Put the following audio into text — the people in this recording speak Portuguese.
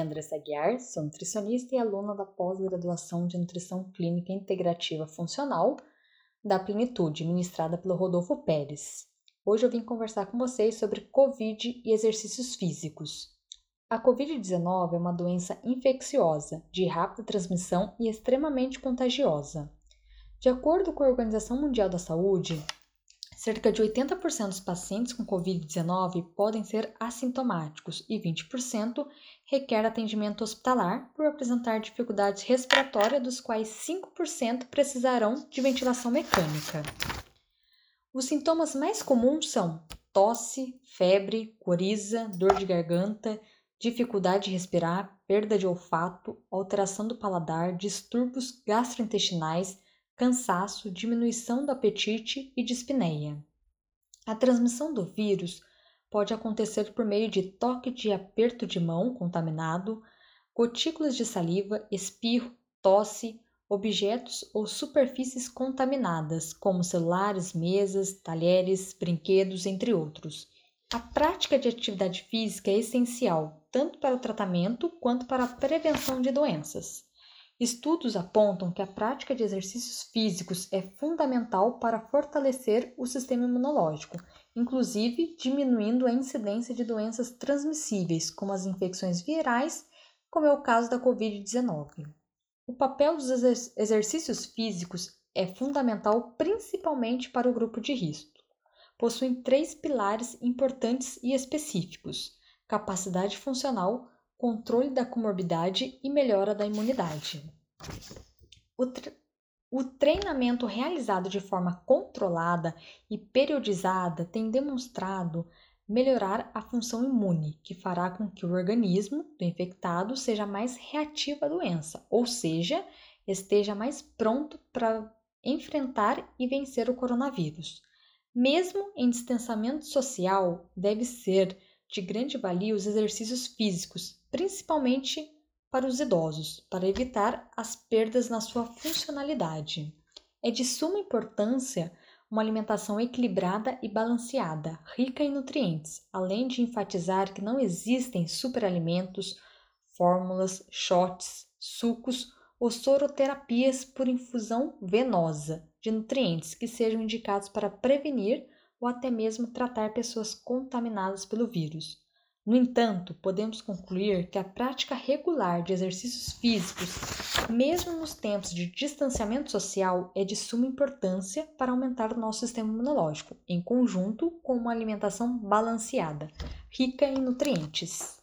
Andressa Aguiar, sou nutricionista e aluna da pós-graduação de Nutrição Clínica Integrativa Funcional da Plenitude, ministrada pelo Rodolfo Pérez. Hoje eu vim conversar com vocês sobre Covid e exercícios físicos. A Covid-19 é uma doença infecciosa, de rápida transmissão e extremamente contagiosa. De acordo com a Organização Mundial da Saúde, cerca de 80% dos pacientes com Covid-19 podem ser assintomáticos e 20% requer atendimento hospitalar por apresentar dificuldades respiratórias, dos quais 5% precisarão de ventilação mecânica. Os sintomas mais comuns são tosse, febre, coriza, dor de garganta, dificuldade de respirar, perda de olfato, alteração do paladar, distúrbios gastrointestinais, cansaço, diminuição do apetite e dispneia. A transmissão do vírus pode acontecer por meio de toque de aperto de mão contaminado, gotículas de saliva, espirro, tosse, objetos ou superfícies contaminadas, como celulares, mesas, talheres, brinquedos, entre outros. A prática de atividade física é essencial tanto para o tratamento quanto para a prevenção de doenças. Estudos apontam que a prática de exercícios físicos é fundamental para fortalecer o sistema imunológico, inclusive diminuindo a incidência de doenças transmissíveis, como as infecções virais, como é o caso da Covid-19. O papel dos exercícios físicos é fundamental principalmente para o grupo de risco. Possuem três pilares importantes e específicos: capacidade funcional, controle da comorbidade e melhora da imunidade. O, tre o treinamento realizado de forma controlada e periodizada tem demonstrado melhorar a função imune, que fará com que o organismo do infectado seja mais reativo à doença, ou seja, esteja mais pronto para enfrentar e vencer o coronavírus. Mesmo em distanciamento social, deve ser de grande valia os exercícios físicos, principalmente para os idosos, para evitar as perdas na sua funcionalidade. É de suma importância uma alimentação equilibrada e balanceada, rica em nutrientes, além de enfatizar que não existem superalimentos, fórmulas, shots, sucos ou soroterapias por infusão venosa de nutrientes que sejam indicados para prevenir ou até mesmo tratar pessoas contaminadas pelo vírus. No entanto, podemos concluir que a prática regular de exercícios físicos, mesmo nos tempos de distanciamento social, é de suma importância para aumentar o nosso sistema imunológico, em conjunto com uma alimentação balanceada, rica em nutrientes.